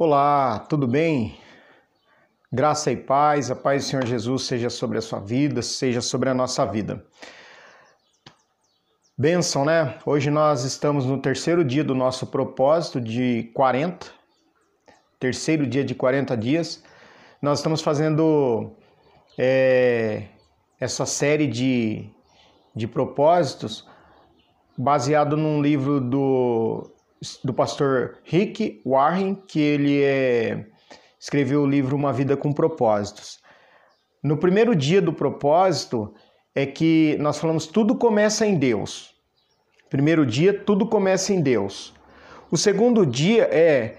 Olá, tudo bem? Graça e paz, a paz do Senhor Jesus seja sobre a sua vida, seja sobre a nossa vida. Benção, né? Hoje nós estamos no terceiro dia do nosso propósito de 40, terceiro dia de 40 dias. Nós estamos fazendo é, essa série de, de propósitos baseado num livro do do pastor Rick Warren, que ele é, escreveu o livro Uma Vida com Propósitos. No primeiro dia do propósito é que nós falamos tudo começa em Deus. Primeiro dia, tudo começa em Deus. O segundo dia é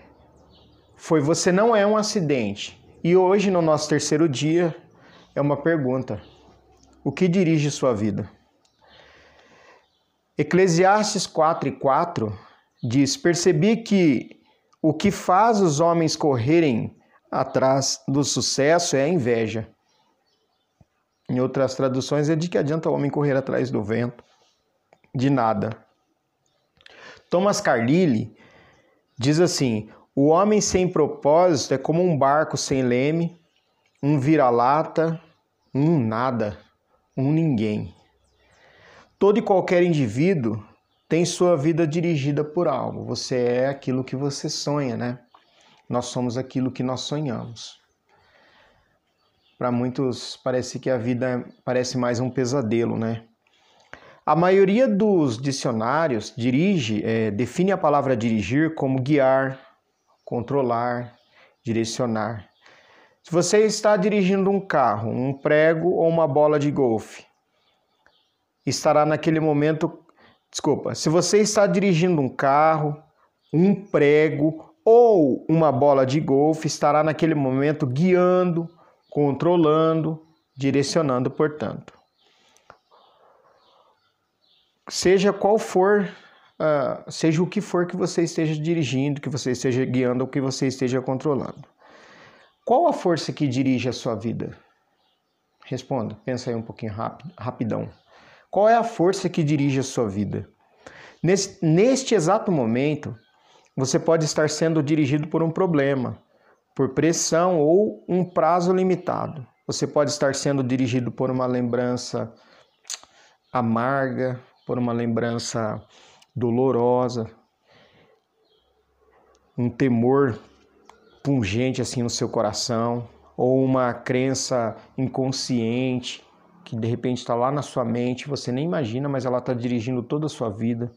foi você não é um acidente. E hoje no nosso terceiro dia é uma pergunta: o que dirige sua vida? Eclesiastes 4 e 4 diz: Percebi que o que faz os homens correrem atrás do sucesso é a inveja. Em outras traduções, é de que adianta o homem correr atrás do vento? De nada. Thomas Carlyle diz assim: o homem sem propósito é como um barco sem leme, um vira-lata, um nada, um ninguém. Todo e qualquer indivíduo tem sua vida dirigida por algo. Você é aquilo que você sonha, né? Nós somos aquilo que nós sonhamos. Para muitos parece que a vida parece mais um pesadelo, né? A maioria dos dicionários dirige, é, define a palavra dirigir como guiar, controlar, direcionar. Se você está dirigindo um carro, um prego ou uma bola de golfe, estará naquele momento Desculpa, se você está dirigindo um carro, um prego ou uma bola de golfe, estará naquele momento guiando, controlando, direcionando, portanto. Seja qual for, uh, seja o que for que você esteja dirigindo, que você esteja guiando ou que você esteja controlando. Qual a força que dirige a sua vida? Responda, pensa aí um pouquinho rápido, rapidão. Qual é a força que dirige a sua vida? Neste, neste exato momento, você pode estar sendo dirigido por um problema, por pressão ou um prazo limitado. Você pode estar sendo dirigido por uma lembrança amarga, por uma lembrança dolorosa, um temor pungente assim no seu coração, ou uma crença inconsciente que de repente está lá na sua mente, você nem imagina, mas ela está dirigindo toda a sua vida.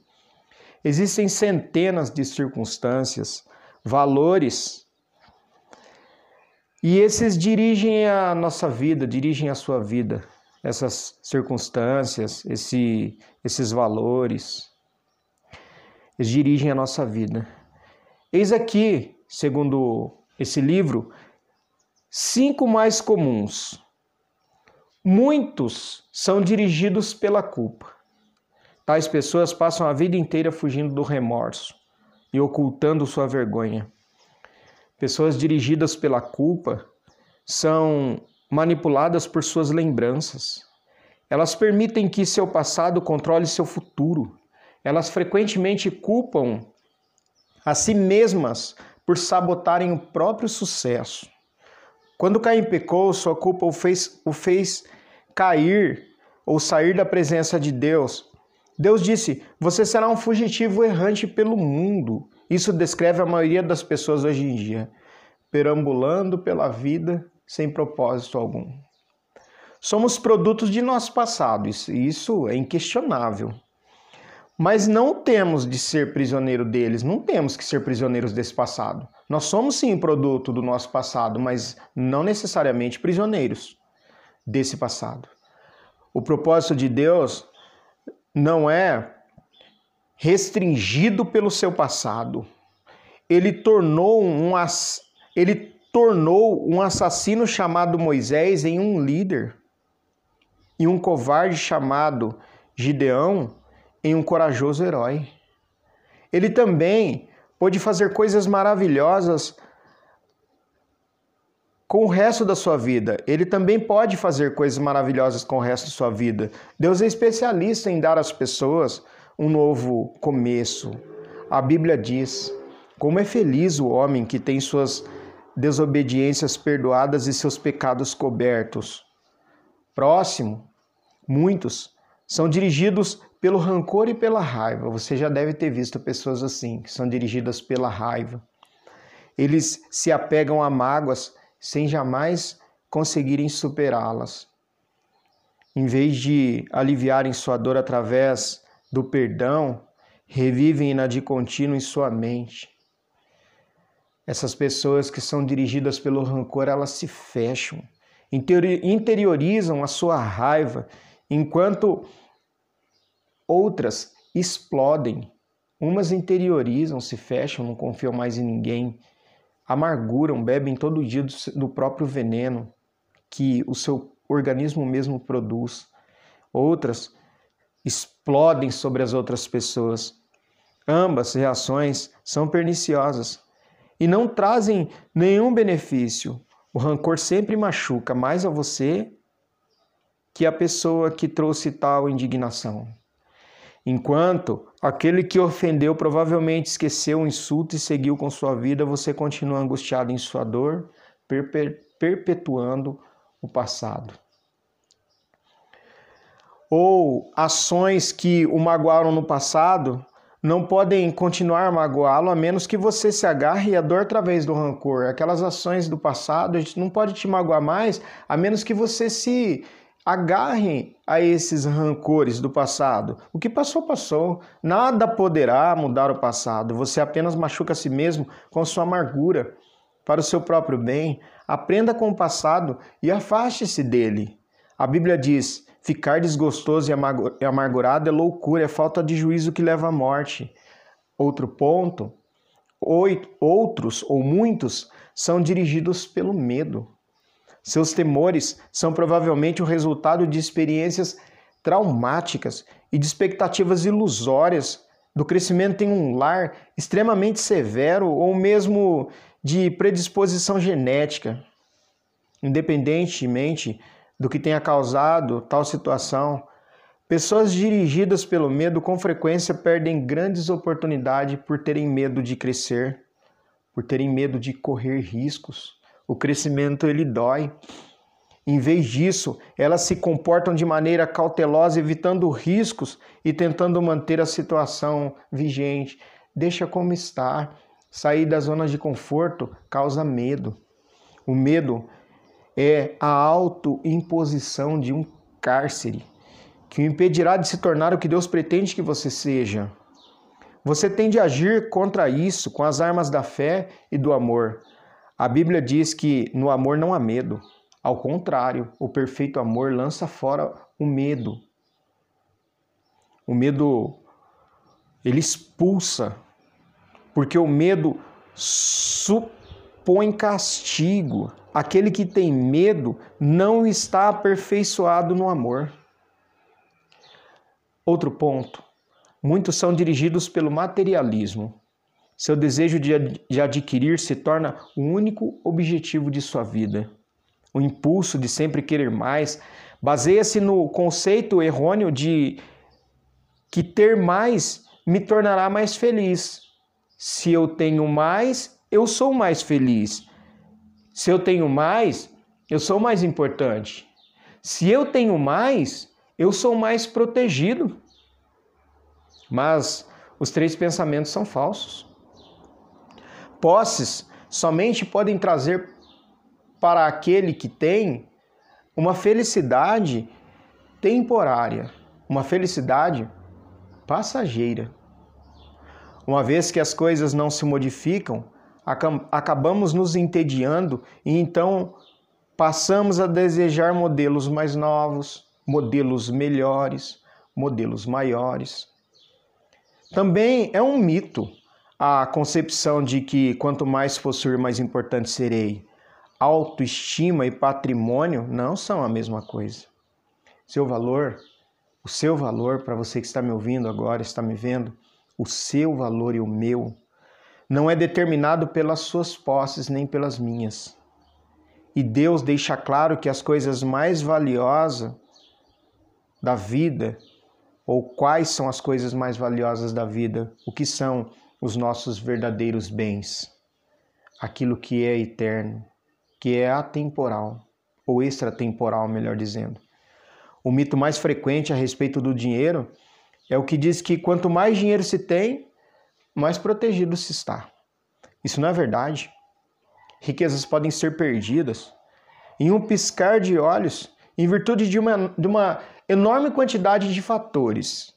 Existem centenas de circunstâncias, valores, e esses dirigem a nossa vida, dirigem a sua vida, essas circunstâncias, esse, esses valores, eles dirigem a nossa vida. Eis aqui, segundo esse livro, cinco mais comuns Muitos são dirigidos pela culpa. Tais pessoas passam a vida inteira fugindo do remorso e ocultando sua vergonha. Pessoas dirigidas pela culpa são manipuladas por suas lembranças. Elas permitem que seu passado controle seu futuro. Elas frequentemente culpam a si mesmas por sabotarem o próprio sucesso. Quando Caim pecou, sua culpa o fez, o fez cair ou sair da presença de Deus. Deus disse: Você será um fugitivo errante pelo mundo. Isso descreve a maioria das pessoas hoje em dia, perambulando pela vida sem propósito algum. Somos produtos de nosso passado, isso é inquestionável. Mas não temos de ser prisioneiro deles, não temos que ser prisioneiros desse passado. Nós somos sim produto do nosso passado, mas não necessariamente prisioneiros desse passado. O propósito de Deus não é restringido pelo seu passado. Ele tornou um ele tornou um assassino chamado Moisés em um líder e um covarde chamado Gideão em um corajoso herói. Ele também pôde fazer coisas maravilhosas com o resto da sua vida. Ele também pode fazer coisas maravilhosas com o resto da sua vida. Deus é especialista em dar às pessoas um novo começo. A Bíblia diz: Como é feliz o homem que tem suas desobediências perdoadas e seus pecados cobertos. Próximo, muitos são dirigidos pelo rancor e pela raiva. Você já deve ter visto pessoas assim, que são dirigidas pela raiva. Eles se apegam a mágoas sem jamais conseguirem superá-las. Em vez de aliviarem sua dor através do perdão, revivem-na de contínuo em sua mente. Essas pessoas que são dirigidas pelo rancor, elas se fecham, interiorizam a sua raiva, enquanto outras explodem. Umas interiorizam, se fecham, não confiam mais em ninguém, amarguram, bebem todo dia do próprio veneno que o seu organismo mesmo produz. Outras explodem sobre as outras pessoas. Ambas reações são perniciosas e não trazem nenhum benefício. O rancor sempre machuca mais a você que a pessoa que trouxe tal indignação. Enquanto aquele que ofendeu provavelmente esqueceu o insulto e seguiu com sua vida, você continua angustiado em sua dor, perpetuando o passado. Ou ações que o magoaram no passado não podem continuar a magoá-lo a menos que você se agarre à dor através do rancor. Aquelas ações do passado, a gente não pode te magoar mais a menos que você se agarre a esses rancores do passado. O que passou, passou. Nada poderá mudar o passado. Você apenas machuca a si mesmo com sua amargura para o seu próprio bem. Aprenda com o passado e afaste-se dele. A Bíblia diz: Ficar desgostoso e amargurado é loucura, é falta de juízo que leva à morte. Outro ponto: outros ou muitos são dirigidos pelo medo. Seus temores são provavelmente o resultado de experiências traumáticas e de expectativas ilusórias do crescimento em um lar extremamente severo ou mesmo de predisposição genética. Independentemente do que tenha causado tal situação. Pessoas dirigidas pelo medo com frequência perdem grandes oportunidades por terem medo de crescer, por terem medo de correr riscos. O crescimento ele dói. Em vez disso, elas se comportam de maneira cautelosa, evitando riscos e tentando manter a situação vigente. Deixa como está. Sair da zona de conforto causa medo. O medo é a autoimposição de um cárcere que o impedirá de se tornar o que Deus pretende que você seja. Você tem de agir contra isso com as armas da fé e do amor. A Bíblia diz que no amor não há medo. Ao contrário, o perfeito amor lança fora o medo. O medo ele expulsa, porque o medo supõe castigo. Aquele que tem medo não está aperfeiçoado no amor. Outro ponto: muitos são dirigidos pelo materialismo. Seu desejo de adquirir se torna o único objetivo de sua vida. O impulso de sempre querer mais baseia-se no conceito errôneo de que ter mais me tornará mais feliz. Se eu tenho mais, eu sou mais feliz. Se eu tenho mais, eu sou mais importante. Se eu tenho mais, eu sou mais protegido. Mas os três pensamentos são falsos. Posses somente podem trazer para aquele que tem uma felicidade temporária, uma felicidade passageira. Uma vez que as coisas não se modificam, acabamos nos entediando e então passamos a desejar modelos mais novos, modelos melhores, modelos maiores. Também é um mito a concepção de que quanto mais possuir, mais importante serei. Autoestima e patrimônio não são a mesma coisa. Seu valor, o seu valor, para você que está me ouvindo agora, está me vendo, o seu valor e o meu não é determinado pelas suas posses nem pelas minhas. E Deus deixa claro que as coisas mais valiosas da vida, ou quais são as coisas mais valiosas da vida, o que são os nossos verdadeiros bens, aquilo que é eterno, que é atemporal, ou extratemporal, melhor dizendo. O mito mais frequente a respeito do dinheiro é o que diz que quanto mais dinheiro se tem, mais protegido se está. Isso não é verdade. Riquezas podem ser perdidas em um piscar de olhos, em virtude de uma, de uma enorme quantidade de fatores.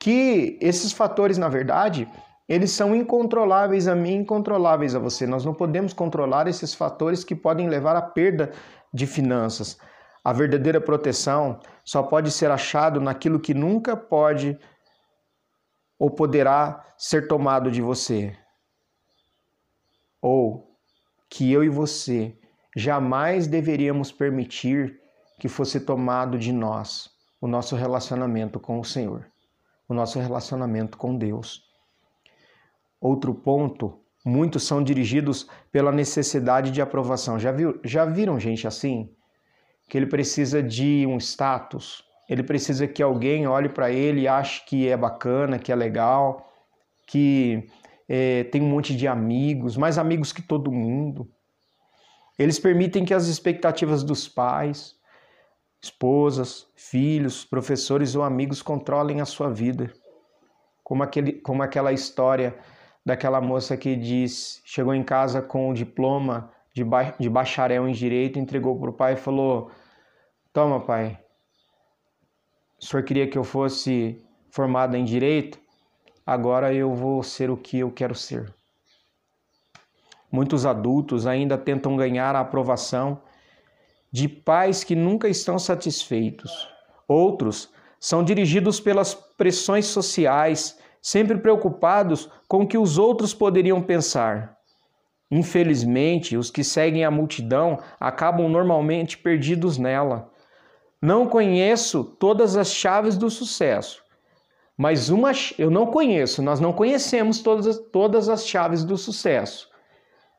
Que esses fatores, na verdade, eles são incontroláveis a mim, incontroláveis a você. Nós não podemos controlar esses fatores que podem levar à perda de finanças. A verdadeira proteção só pode ser achado naquilo que nunca pode ou poderá ser tomado de você. Ou que eu e você jamais deveríamos permitir que fosse tomado de nós o nosso relacionamento com o Senhor, o nosso relacionamento com Deus. Outro ponto, muitos são dirigidos pela necessidade de aprovação. Já, viu, já viram gente assim? Que ele precisa de um status, ele precisa que alguém olhe para ele e ache que é bacana, que é legal, que é, tem um monte de amigos, mais amigos que todo mundo. Eles permitem que as expectativas dos pais, esposas, filhos, professores ou amigos controlem a sua vida. Como, aquele, como aquela história daquela moça que diz, chegou em casa com o diploma de, ba, de bacharel em direito, entregou para o pai e falou: Toma, pai, o senhor queria que eu fosse formada em direito? Agora eu vou ser o que eu quero ser. Muitos adultos ainda tentam ganhar a aprovação de pais que nunca estão satisfeitos. Outros são dirigidos pelas pressões sociais, sempre preocupados com o que os outros poderiam pensar. Infelizmente, os que seguem a multidão acabam normalmente perdidos nela. Não conheço todas as chaves do sucesso, mas uma eu não conheço, nós não conhecemos todas, todas as chaves do sucesso.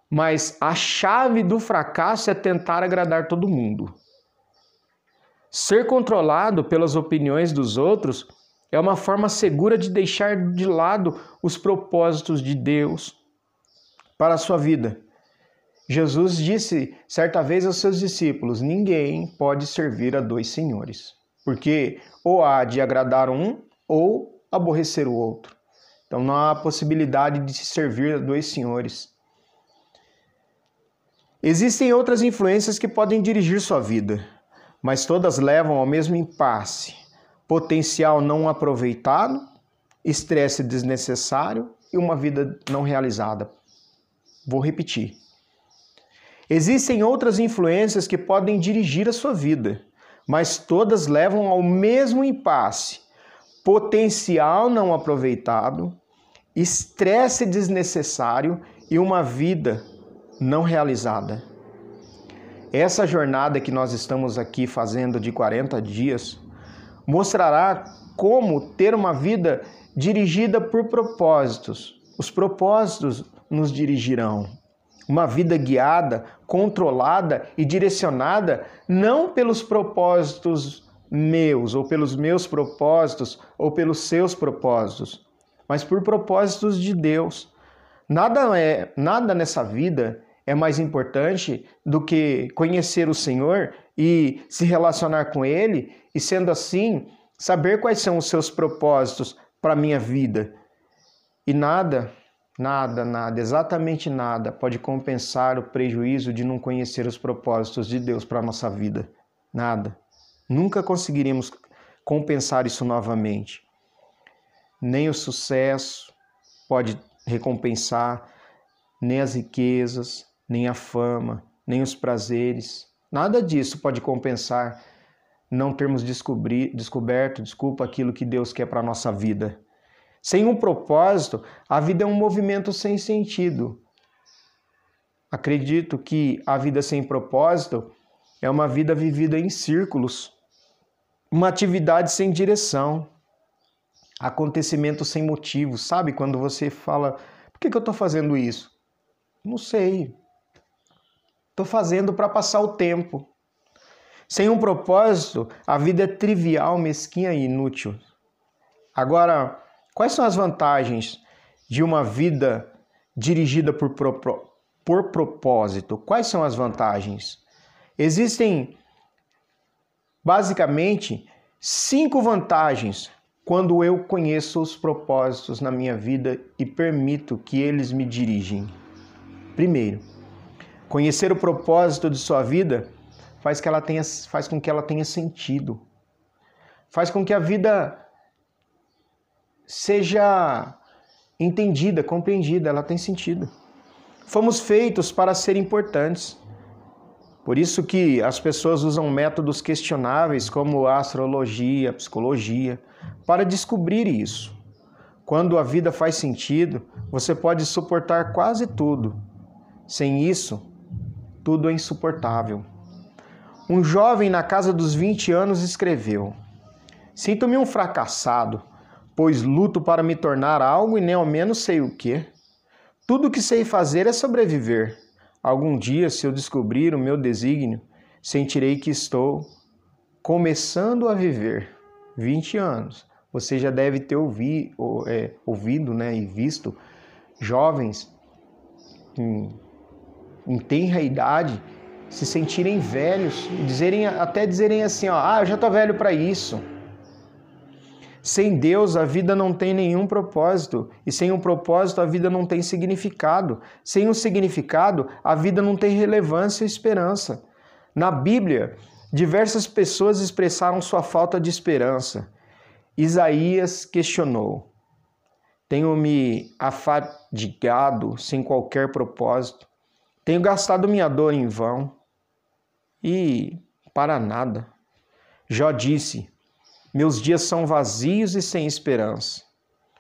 Mas a chave do fracasso é tentar agradar todo mundo. Ser controlado pelas opiniões dos outros é uma forma segura de deixar de lado os propósitos de Deus para a sua vida. Jesus disse certa vez aos seus discípulos: Ninguém pode servir a dois senhores, porque ou há de agradar um ou aborrecer o outro. Então não há possibilidade de se servir a dois senhores. Existem outras influências que podem dirigir sua vida, mas todas levam ao mesmo impasse: potencial não aproveitado, estresse desnecessário e uma vida não realizada. Vou repetir. Existem outras influências que podem dirigir a sua vida, mas todas levam ao mesmo impasse: potencial não aproveitado, estresse desnecessário e uma vida não realizada. Essa jornada que nós estamos aqui fazendo de 40 dias mostrará como ter uma vida dirigida por propósitos. Os propósitos nos dirigirão. Uma vida guiada, controlada e direcionada não pelos propósitos meus, ou pelos meus propósitos, ou pelos seus propósitos, mas por propósitos de Deus. Nada é, nada nessa vida é mais importante do que conhecer o Senhor e se relacionar com Ele, e sendo assim, saber quais são os seus propósitos para a minha vida. E nada, nada, nada, exatamente nada pode compensar o prejuízo de não conhecer os propósitos de Deus para a nossa vida. Nada. Nunca conseguiremos compensar isso novamente. Nem o sucesso pode recompensar, nem as riquezas, nem a fama, nem os prazeres. Nada disso pode compensar não termos descoberto, desculpa, aquilo que Deus quer para a nossa vida. Sem um propósito, a vida é um movimento sem sentido. Acredito que a vida sem propósito é uma vida vivida em círculos, uma atividade sem direção, acontecimento sem motivo. Sabe quando você fala, por que, que eu estou fazendo isso? Não sei. Estou fazendo para passar o tempo. Sem um propósito, a vida é trivial, mesquinha e inútil. Agora, quais são as vantagens de uma vida dirigida por, por, por propósito? Quais são as vantagens? Existem basicamente cinco vantagens quando eu conheço os propósitos na minha vida e permito que eles me dirigem. Primeiro, conhecer o propósito de sua vida faz, que ela tenha, faz com que ela tenha sentido. Faz com que a vida seja entendida, compreendida, ela tem sentido. Fomos feitos para ser importantes. Por isso que as pessoas usam métodos questionáveis como a astrologia, a psicologia, para descobrir isso. Quando a vida faz sentido, você pode suportar quase tudo. Sem isso, tudo é insuportável. Um jovem na casa dos 20 anos escreveu: Sinto-me um fracassado, pois luto para me tornar algo e nem ao menos sei o que. Tudo o que sei fazer é sobreviver. Algum dia, se eu descobrir o meu desígnio, sentirei que estou começando a viver. 20 anos. Você já deve ter ouvi, é, ouvido né, e visto jovens em, em tenra idade se sentirem velhos, dizerem, até dizerem assim: ó, ah, eu já estou velho para isso. Sem Deus, a vida não tem nenhum propósito, e sem um propósito, a vida não tem significado. Sem um significado, a vida não tem relevância e esperança. Na Bíblia, diversas pessoas expressaram sua falta de esperança. Isaías questionou: Tenho me afadigado sem qualquer propósito, tenho gastado minha dor em vão e para nada. Jó disse: meus dias são vazios e sem esperança.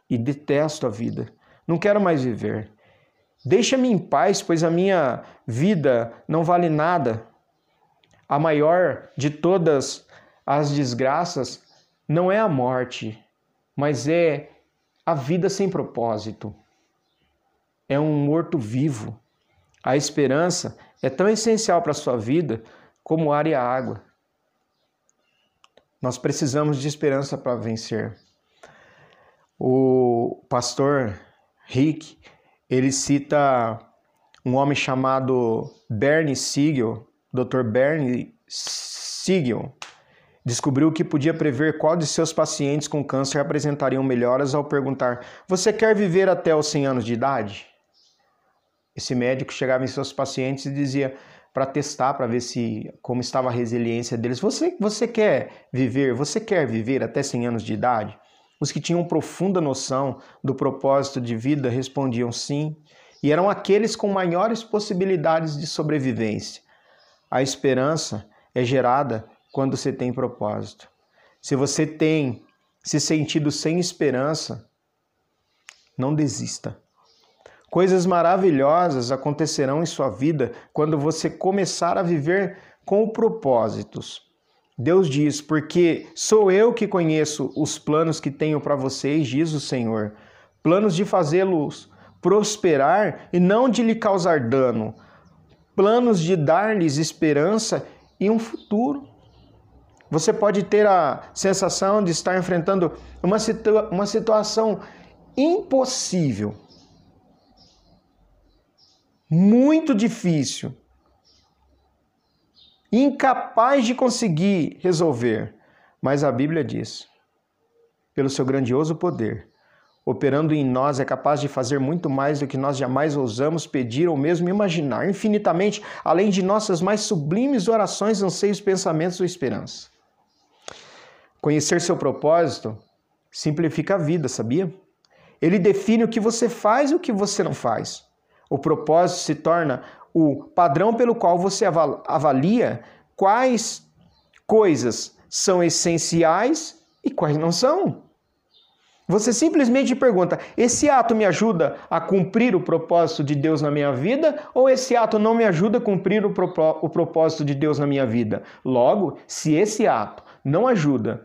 E detesto a vida. Não quero mais viver. Deixa-me em paz, pois a minha vida não vale nada. A maior de todas as desgraças não é a morte, mas é a vida sem propósito. É um morto vivo. A esperança é tão essencial para a sua vida como o ar e a água. Nós precisamos de esperança para vencer. O pastor Rick, ele cita um homem chamado Bernie Siegel, Dr. Bernie Siegel, descobriu que podia prever qual de seus pacientes com câncer apresentariam melhoras ao perguntar: Você quer viver até os 100 anos de idade? Esse médico chegava em seus pacientes e dizia: para testar, para ver se como estava a resiliência deles. Você, você quer viver, você quer viver até 100 anos de idade? Os que tinham profunda noção do propósito de vida respondiam sim, e eram aqueles com maiores possibilidades de sobrevivência. A esperança é gerada quando você tem propósito. Se você tem se sentido sem esperança, não desista. Coisas maravilhosas acontecerão em sua vida quando você começar a viver com propósitos. Deus diz: Porque sou eu que conheço os planos que tenho para vocês, diz o Senhor. Planos de fazê-los prosperar e não de lhe causar dano. Planos de dar-lhes esperança e um futuro. Você pode ter a sensação de estar enfrentando uma, situa uma situação impossível muito difícil, incapaz de conseguir resolver. Mas a Bíblia diz: pelo seu grandioso poder, operando em nós, é capaz de fazer muito mais do que nós jamais ousamos pedir ou mesmo imaginar, infinitamente além de nossas mais sublimes orações, anseios, pensamentos ou esperança. Conhecer seu propósito simplifica a vida, sabia? Ele define o que você faz e o que você não faz. O propósito se torna o padrão pelo qual você avalia quais coisas são essenciais e quais não são. Você simplesmente pergunta: esse ato me ajuda a cumprir o propósito de Deus na minha vida ou esse ato não me ajuda a cumprir o, o propósito de Deus na minha vida? Logo, se esse ato não ajuda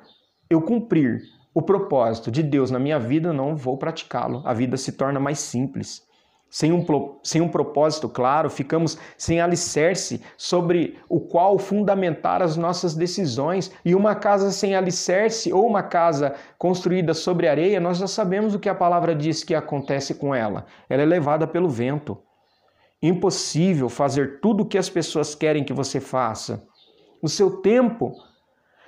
eu cumprir o propósito de Deus na minha vida, não vou praticá-lo. A vida se torna mais simples. Sem um, sem um propósito claro, ficamos sem alicerce sobre o qual fundamentar as nossas decisões. E uma casa sem alicerce ou uma casa construída sobre areia, nós já sabemos o que a palavra diz que acontece com ela. Ela é levada pelo vento. Impossível fazer tudo o que as pessoas querem que você faça. O seu tempo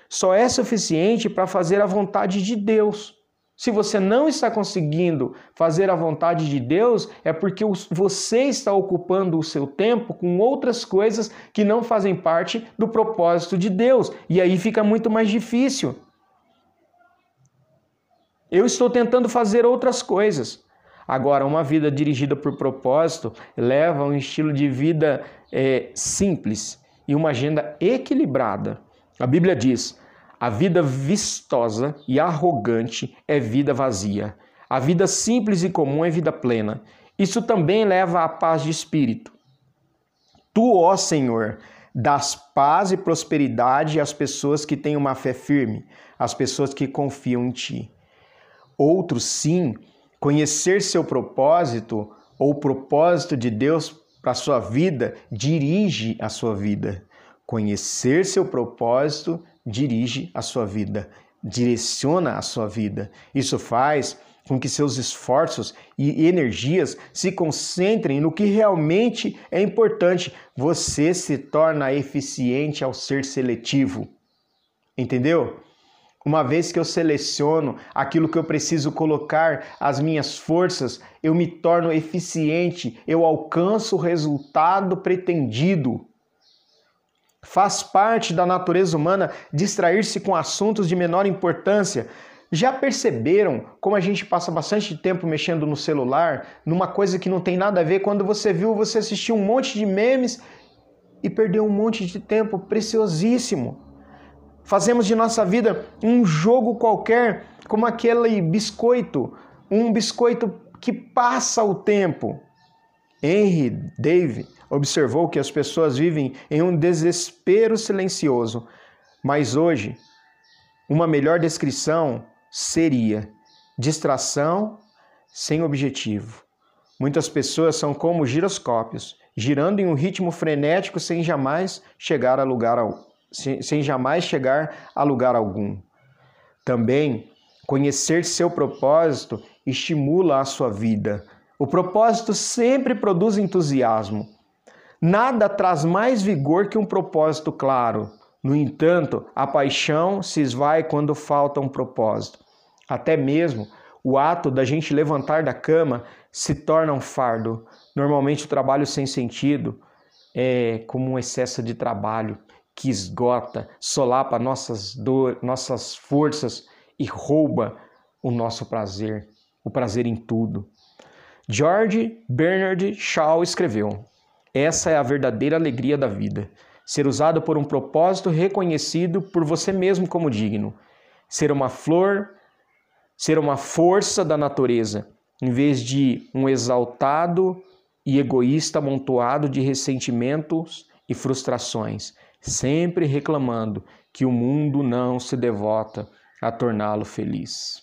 só é suficiente para fazer a vontade de Deus. Se você não está conseguindo fazer a vontade de Deus, é porque você está ocupando o seu tempo com outras coisas que não fazem parte do propósito de Deus. E aí fica muito mais difícil. Eu estou tentando fazer outras coisas. Agora, uma vida dirigida por propósito leva a um estilo de vida é, simples e uma agenda equilibrada. A Bíblia diz: a vida vistosa e arrogante é vida vazia. A vida simples e comum é vida plena. Isso também leva à paz de espírito. Tu, ó Senhor, das paz e prosperidade às pessoas que têm uma fé firme, às pessoas que confiam em ti. Outros, sim, conhecer seu propósito ou o propósito de Deus para a sua vida dirige a sua vida. Conhecer seu propósito dirige a sua vida, direciona a sua vida. Isso faz com que seus esforços e energias se concentrem no que realmente é importante. Você se torna eficiente ao ser seletivo. Entendeu? Uma vez que eu seleciono aquilo que eu preciso colocar as minhas forças, eu me torno eficiente, eu alcanço o resultado pretendido. Faz parte da natureza humana distrair-se com assuntos de menor importância. Já perceberam como a gente passa bastante tempo mexendo no celular, numa coisa que não tem nada a ver? Quando você viu, você assistiu um monte de memes e perdeu um monte de tempo preciosíssimo. Fazemos de nossa vida um jogo qualquer, como aquele biscoito, um biscoito que passa o tempo. Henry Dave observou que as pessoas vivem em um desespero silencioso, mas hoje uma melhor descrição seria distração sem objetivo. Muitas pessoas são como giroscópios, girando em um ritmo frenético sem jamais chegar a lugar sem, sem jamais chegar a lugar algum. Também conhecer seu propósito estimula a sua vida. O propósito sempre produz entusiasmo. Nada traz mais vigor que um propósito claro. No entanto, a paixão se esvai quando falta um propósito. Até mesmo o ato da gente levantar da cama se torna um fardo. Normalmente, o trabalho sem sentido é como um excesso de trabalho que esgota, solapa nossas nossas forças e rouba o nosso prazer, o prazer em tudo. George Bernard Shaw escreveu: essa é a verdadeira alegria da vida. Ser usado por um propósito reconhecido por você mesmo como digno. Ser uma flor, ser uma força da natureza, em vez de um exaltado e egoísta amontoado de ressentimentos e frustrações, sempre reclamando que o mundo não se devota a torná-lo feliz.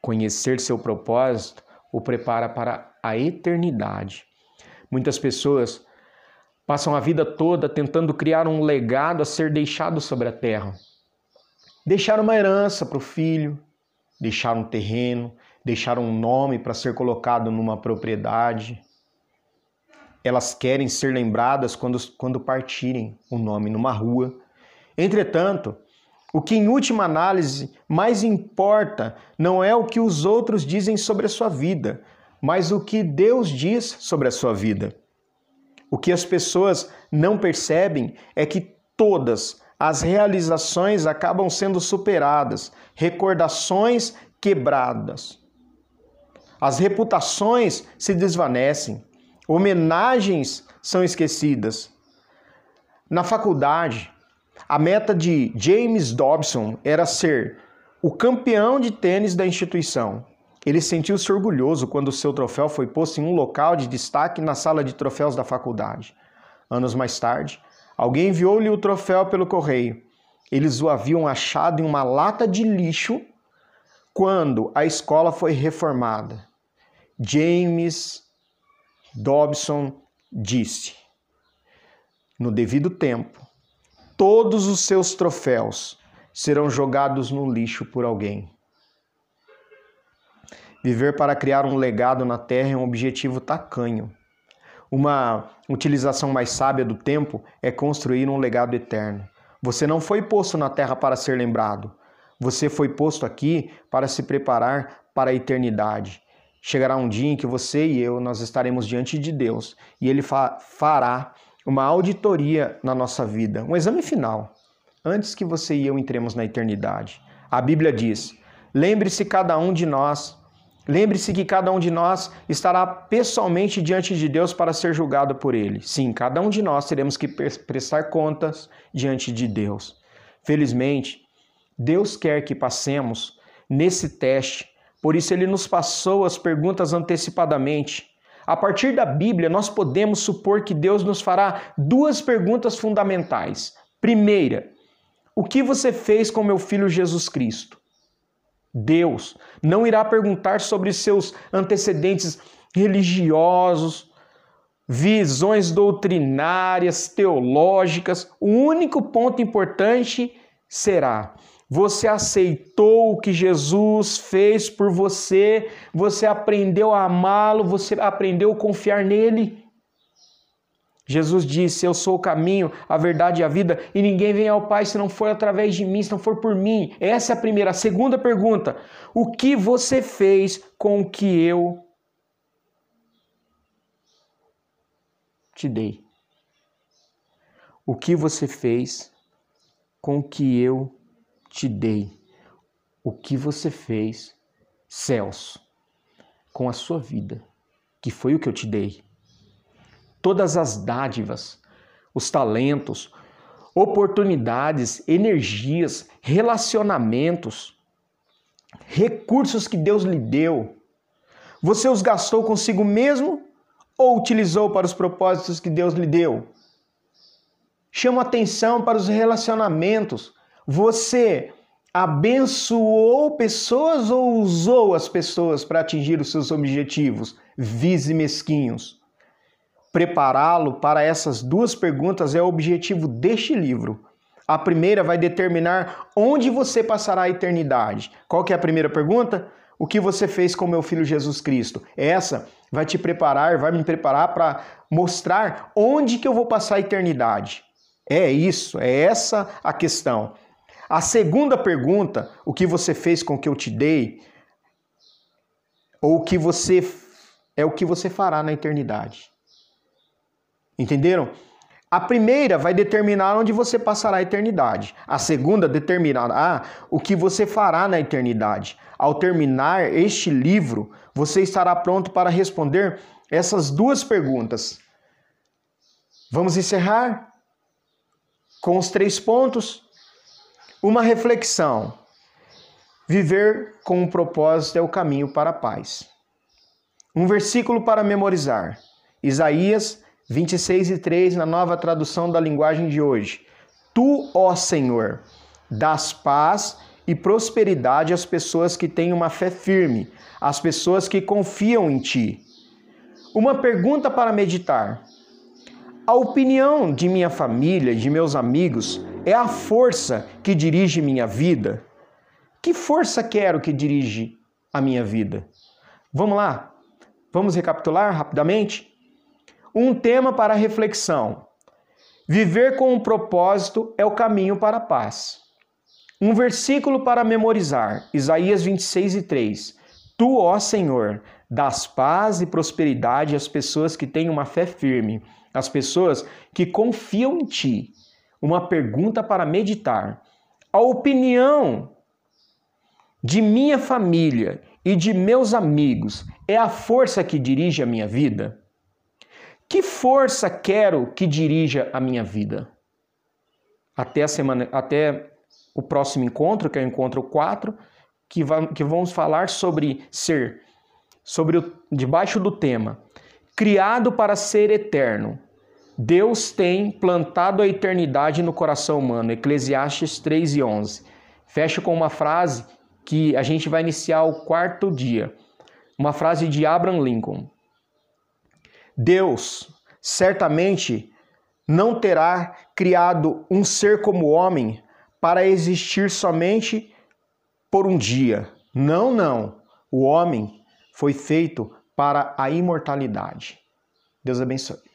Conhecer seu propósito o prepara para a eternidade Muitas pessoas passam a vida toda tentando criar um legado a ser deixado sobre a terra. Deixar uma herança para o filho, deixar um terreno, deixar um nome para ser colocado numa propriedade. Elas querem ser lembradas quando, quando partirem o nome numa rua. Entretanto, o que em última análise mais importa não é o que os outros dizem sobre a sua vida, mas o que Deus diz sobre a sua vida. O que as pessoas não percebem é que todas as realizações acabam sendo superadas, recordações quebradas. As reputações se desvanecem, homenagens são esquecidas. Na faculdade, a meta de James Dobson era ser o campeão de tênis da instituição. Ele sentiu-se orgulhoso quando seu troféu foi posto em um local de destaque na sala de troféus da faculdade. Anos mais tarde, alguém enviou-lhe o troféu pelo correio. Eles o haviam achado em uma lata de lixo quando a escola foi reformada. James Dobson disse: No devido tempo, todos os seus troféus serão jogados no lixo por alguém. Viver para criar um legado na Terra é um objetivo tacanho. Uma utilização mais sábia do tempo é construir um legado eterno. Você não foi posto na Terra para ser lembrado. Você foi posto aqui para se preparar para a eternidade. Chegará um dia em que você e eu nós estaremos diante de Deus e ele fa fará uma auditoria na nossa vida, um exame final, antes que você e eu entremos na eternidade. A Bíblia diz: Lembre-se cada um de nós, lembre-se que cada um de nós estará pessoalmente diante de Deus para ser julgado por ele. Sim, cada um de nós teremos que prestar contas diante de Deus. Felizmente, Deus quer que passemos nesse teste, por isso ele nos passou as perguntas antecipadamente. A partir da Bíblia, nós podemos supor que Deus nos fará duas perguntas fundamentais. Primeira, o que você fez com meu filho Jesus Cristo? Deus não irá perguntar sobre seus antecedentes religiosos, visões doutrinárias, teológicas. O único ponto importante será: você aceitou o que Jesus fez por você, você aprendeu a amá-lo, você aprendeu a confiar nele. Jesus disse: Eu sou o caminho, a verdade e a vida, e ninguém vem ao Pai se não for através de mim, se não for por mim. Essa é a primeira. A segunda pergunta: O que você fez com o que eu te dei? O que você fez com o que eu te dei o que você fez, céus, com a sua vida, que foi o que eu te dei. Todas as dádivas, os talentos, oportunidades, energias, relacionamentos, recursos que Deus lhe deu, você os gastou consigo mesmo ou utilizou para os propósitos que Deus lhe deu? Chama atenção para os relacionamentos, você abençoou pessoas ou usou as pessoas para atingir os seus objetivos, vis e mesquinhos? Prepará-lo para essas duas perguntas é o objetivo deste livro. A primeira vai determinar onde você passará a eternidade. Qual que é a primeira pergunta? O que você fez com meu filho Jesus Cristo? Essa vai te preparar, vai me preparar para mostrar onde que eu vou passar a eternidade. É isso, é essa a questão. A segunda pergunta, o que você fez com o que eu te dei, ou o que você é o que você fará na eternidade. Entenderam? A primeira vai determinar onde você passará a eternidade. A segunda determinará o que você fará na eternidade. Ao terminar este livro, você estará pronto para responder essas duas perguntas. Vamos encerrar com os três pontos? Uma reflexão. Viver com um propósito é o caminho para a paz. Um versículo para memorizar. Isaías 26 e 3, na nova tradução da linguagem de hoje. Tu, ó Senhor, das paz e prosperidade às pessoas que têm uma fé firme, às pessoas que confiam em ti. Uma pergunta para meditar. A opinião de minha família, de meus amigos, é a força que dirige minha vida. Que força quero que dirige a minha vida? Vamos lá? Vamos recapitular rapidamente? Um tema para reflexão. Viver com um propósito é o caminho para a paz. Um versículo para memorizar. Isaías 26 e 3. Tu, ó Senhor, das paz e prosperidade às pessoas que têm uma fé firme, às pessoas que confiam em ti uma pergunta para meditar. A opinião de minha família e de meus amigos é a força que dirige a minha vida? Que força quero que dirija a minha vida? Até a semana, até o próximo encontro, que é o encontro 4, que, que vamos falar sobre ser, sobre o, debaixo do tema, criado para ser eterno. Deus tem plantado a eternidade no coração humano. Eclesiastes 3 e 11. Fecho com uma frase que a gente vai iniciar o quarto dia. Uma frase de Abraham Lincoln. Deus certamente não terá criado um ser como homem para existir somente por um dia. Não, não. O homem foi feito para a imortalidade. Deus abençoe.